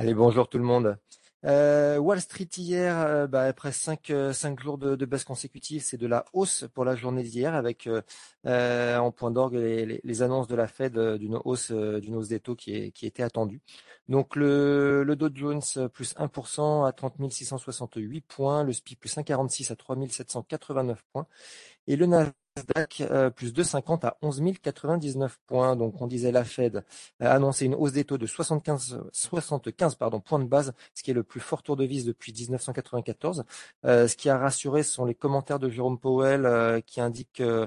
Allez, bonjour tout le monde. Euh, Wall Street hier, euh, bah, après cinq, euh, cinq jours de, de baisse consécutive, c'est de la hausse pour la journée d'hier avec en point d'orgue les, les, annonces de la Fed d'une hausse d'une hausse des taux qui, est, qui était attendue. Donc le, le Dow Jones plus 1% à 30 668 points, le SPI plus 1,46 à 3 789 points et le Nasdaq Nasdaq euh, plus 2,50 à 11 099 points. Donc on disait la Fed a annoncé une hausse des taux de 75, 75 pardon, points de base, ce qui est le plus fort tour de vis depuis 1994. Euh, ce qui a rassuré, ce sont les commentaires de Jérôme Powell euh, qui indiquent euh,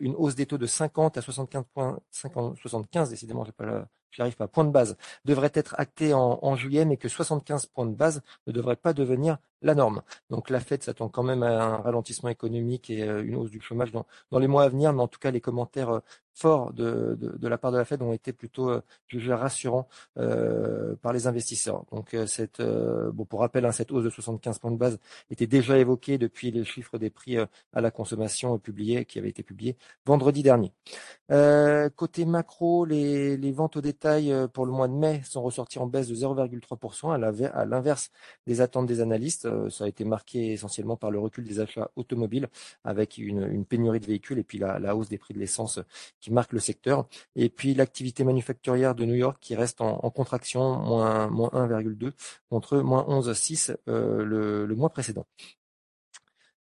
une hausse des taux de 50 à 75 points, 50, 75 décidément, pas de base, devrait être acté en, en, juillet, mais que 75 points de base ne devraient pas devenir la norme. Donc la Fed s'attend quand même à un ralentissement économique et une hausse du chômage dans, les mois à venir, mais en tout cas les commentaires forts de, la part de la Fed ont été plutôt euh, jugés rassurants euh, par les investisseurs. Donc euh, cette, euh, pour rappel, hein, cette hausse de 75 points de base était déjà évoquée depuis les chiffres des prix euh, à la consommation publiés, qui avaient été publiés vendredi dernier. côté macro, les, les, ventes au détail pour le mois de mai sont ressorties en baisse de 0,3% à l'inverse des attentes des analystes. Ça a été marqué essentiellement par le recul des achats automobiles avec une, pénurie de véhicules et puis la, hausse des prix de l'essence qui marque le secteur. Et puis l'activité manufacturière de New York qui reste en, contraction, moins, moins 1,2 contre moins 11,6 euh, le mois précédent.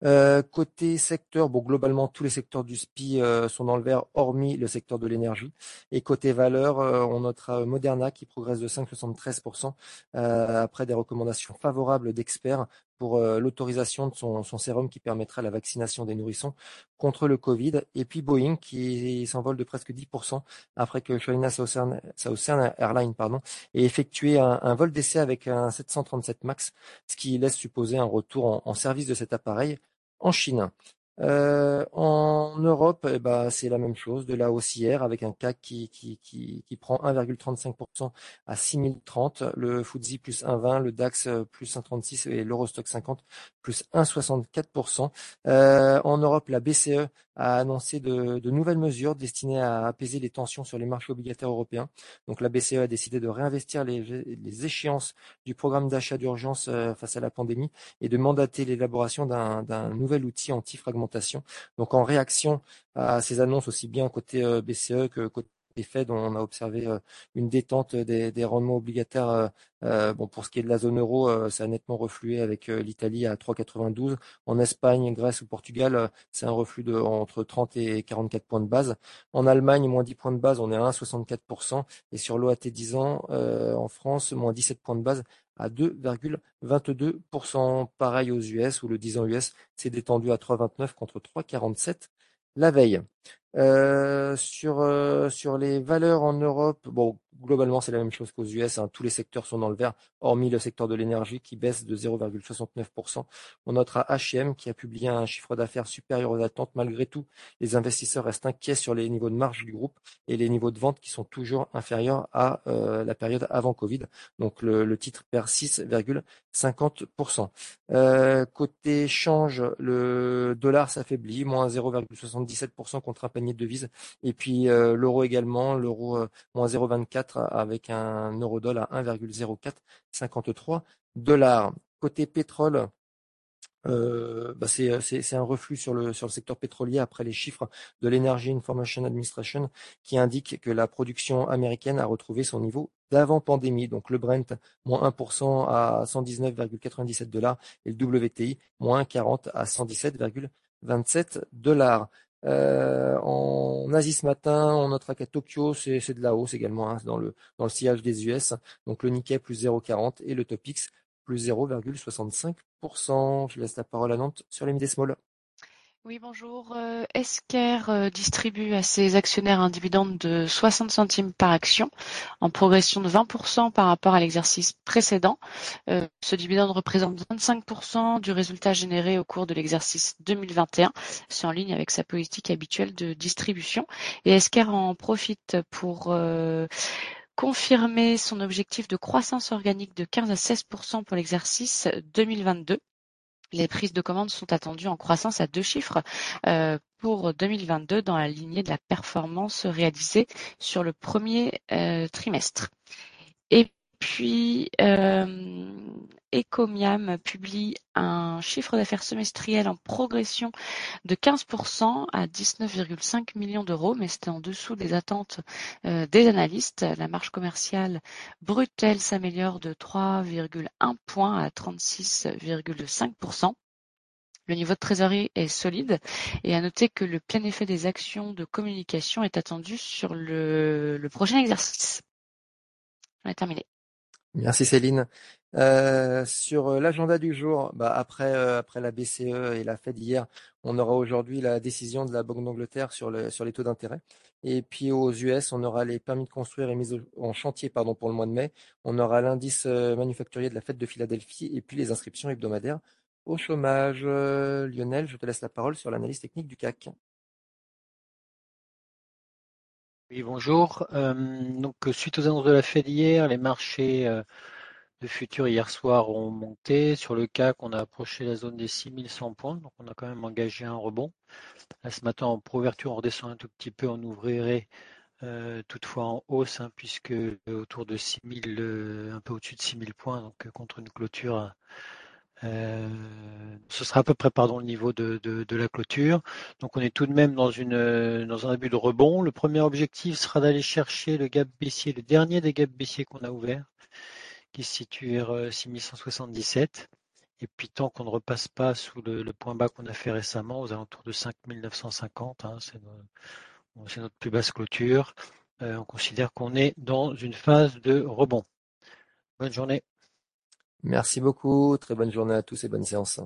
Euh, côté secteur, bon globalement tous les secteurs du SPI euh, sont dans le vert, hormis le secteur de l'énergie. Et côté valeur, euh, on notera Moderna qui progresse de 5,73% après des recommandations favorables d'experts pour l'autorisation de son, son, sérum qui permettra la vaccination des nourrissons contre le Covid. Et puis Boeing qui s'envole de presque 10% après que China Southern, Southern Airlines pardon, ait effectué un, vol d'essai avec un 737 MAX, ce qui laisse supposer un retour en service de cet appareil en Chine. Euh, en Europe, eh ben, c'est la même chose, de la haussière avec un CAC qui, qui, qui, qui prend 1,35% à 6030, le FTSE plus 1,20, le DAX plus 1,36 et l'Eurostock 50 plus 1,64%. Euh, en Europe, la BCE a annoncé de, nouvelles mesures destinées à apaiser les tensions sur les marchés obligataires européens. Donc la BCE a décidé de réinvestir les, les échéances du programme d'achat d'urgence euh, face à la pandémie et de mandater l'élaboration d'un nouvel outil anti-fragmentation. Donc en réaction à ces annonces aussi bien côté euh, BCE que côté Fed, on a observé euh, une détente des, des rendements obligataires. Euh, euh, bon, pour ce qui est de la zone euro, ça a nettement reflué avec l'Italie à 3,92. En Espagne, Grèce ou Portugal, c'est un reflux de entre 30 et 44 points de base. En Allemagne, moins 10 points de base, on est à 1,64%. Et sur l'OAT 10 ans, en France, moins 17 points de base à 2,22%. Pareil aux US, où le 10 ans US s'est détendu à 3,29 contre 3,47 la veille. Euh, sur euh, sur les valeurs en Europe, bon globalement c'est la même chose qu'aux US. Hein, tous les secteurs sont dans le vert, hormis le secteur de l'énergie qui baisse de 0,69%. On notera H&M qui a publié un chiffre d'affaires supérieur aux attentes. Malgré tout, les investisseurs restent inquiets sur les niveaux de marge du groupe et les niveaux de vente qui sont toujours inférieurs à euh, la période avant Covid. Donc le, titre perd 6,50%. Euh, côté change, le dollar s'affaiblit, moins 0,77% contre un panier de devises. Et puis euh, l'euro également, l'euro moins 0,24 avec un euro dollar à 1,0453 dollars. Côté pétrole, euh, bah c'est, un reflux sur le, secteur pétrolier après les chiffres de l'Energy Information Administration qui indiquent que la production américaine a retrouvé son niveau d'avant pandémie. Donc le Brent, moins 1% à 119,97 dollars et le WTI, moins 40 à 117,27 dollars. Euh, en Asie ce matin, on notera qu'à Tokyo, c'est de la hausse également hein, dans, le, dans le sillage des US. Donc le Nikkei plus 0,40 et le Topix plus 0,65%. Je laisse la parole à Nantes sur les mid small. Oui, bonjour. Euh, Esker euh, distribue à ses actionnaires un dividende de 60 centimes par action, en progression de 20% par rapport à l'exercice précédent. Euh, ce dividende représente 25% du résultat généré au cours de l'exercice 2021. C'est en ligne avec sa politique habituelle de distribution. Et Esker en profite pour confirmer son objectif de croissance organique de 15 à 16% pour l'exercice 2022. Les prises de commandes sont attendues en croissance à deux chiffres euh, pour 2022 dans la lignée de la performance réalisée sur le premier euh, trimestre. Puis, euh, Ecomiam publie un chiffre d'affaires semestriel en progression de 15% à 19,5 millions d'euros, mais c'était en dessous des attentes euh, des analystes. La marge commerciale brute, elle, s'améliore de 3,1 points à 36,5%. Le niveau de trésorerie est solide et à noter que le plein effet des actions de communication est attendu sur le, le prochain exercice. On a terminé. Merci Céline. Euh, sur euh, l'agenda du jour, bah après, euh, après la BCE et la Fed hier, on aura aujourd'hui la décision de la Banque d'Angleterre sur, le, sur les taux d'intérêt. Et puis aux US, on aura les permis de construire et mises en chantier pardon, pour le mois de mai. On aura l'indice manufacturier de la Fête de Philadelphie et puis les inscriptions hebdomadaires au chômage. Lionel, je te laisse la parole sur l'analyse technique du CAC. Oui, bonjour. Euh, donc, suite aux annonces de la Fed hier, les marchés euh, de futurs hier soir ont monté. Sur le CAC, on a approché la zone des 6100 points, donc on a quand même engagé un rebond. Là, ce matin, en pro-ouverture, on redescend un tout petit peu, on ouvrirait euh, toutefois en hausse, hein, puisque autour de 6000, un peu au-dessus de 6000 points, donc contre une clôture ce sera à peu près pardon, le niveau de, de, la clôture. Donc on est tout de même dans, une, dans un début de rebond. Le premier objectif sera d'aller chercher le gap baissier, le dernier des gaps baissiers qu'on a ouvert, qui se situe vers 6177. Euh, Et puis tant qu'on ne repasse pas sous le, point bas qu'on a fait récemment, aux alentours de 5950, hein, c'est notre plus basse clôture, euh, on considère qu'on est dans une phase de rebond. Bonne journée. Merci beaucoup, très bonne journée à tous et bonne séance.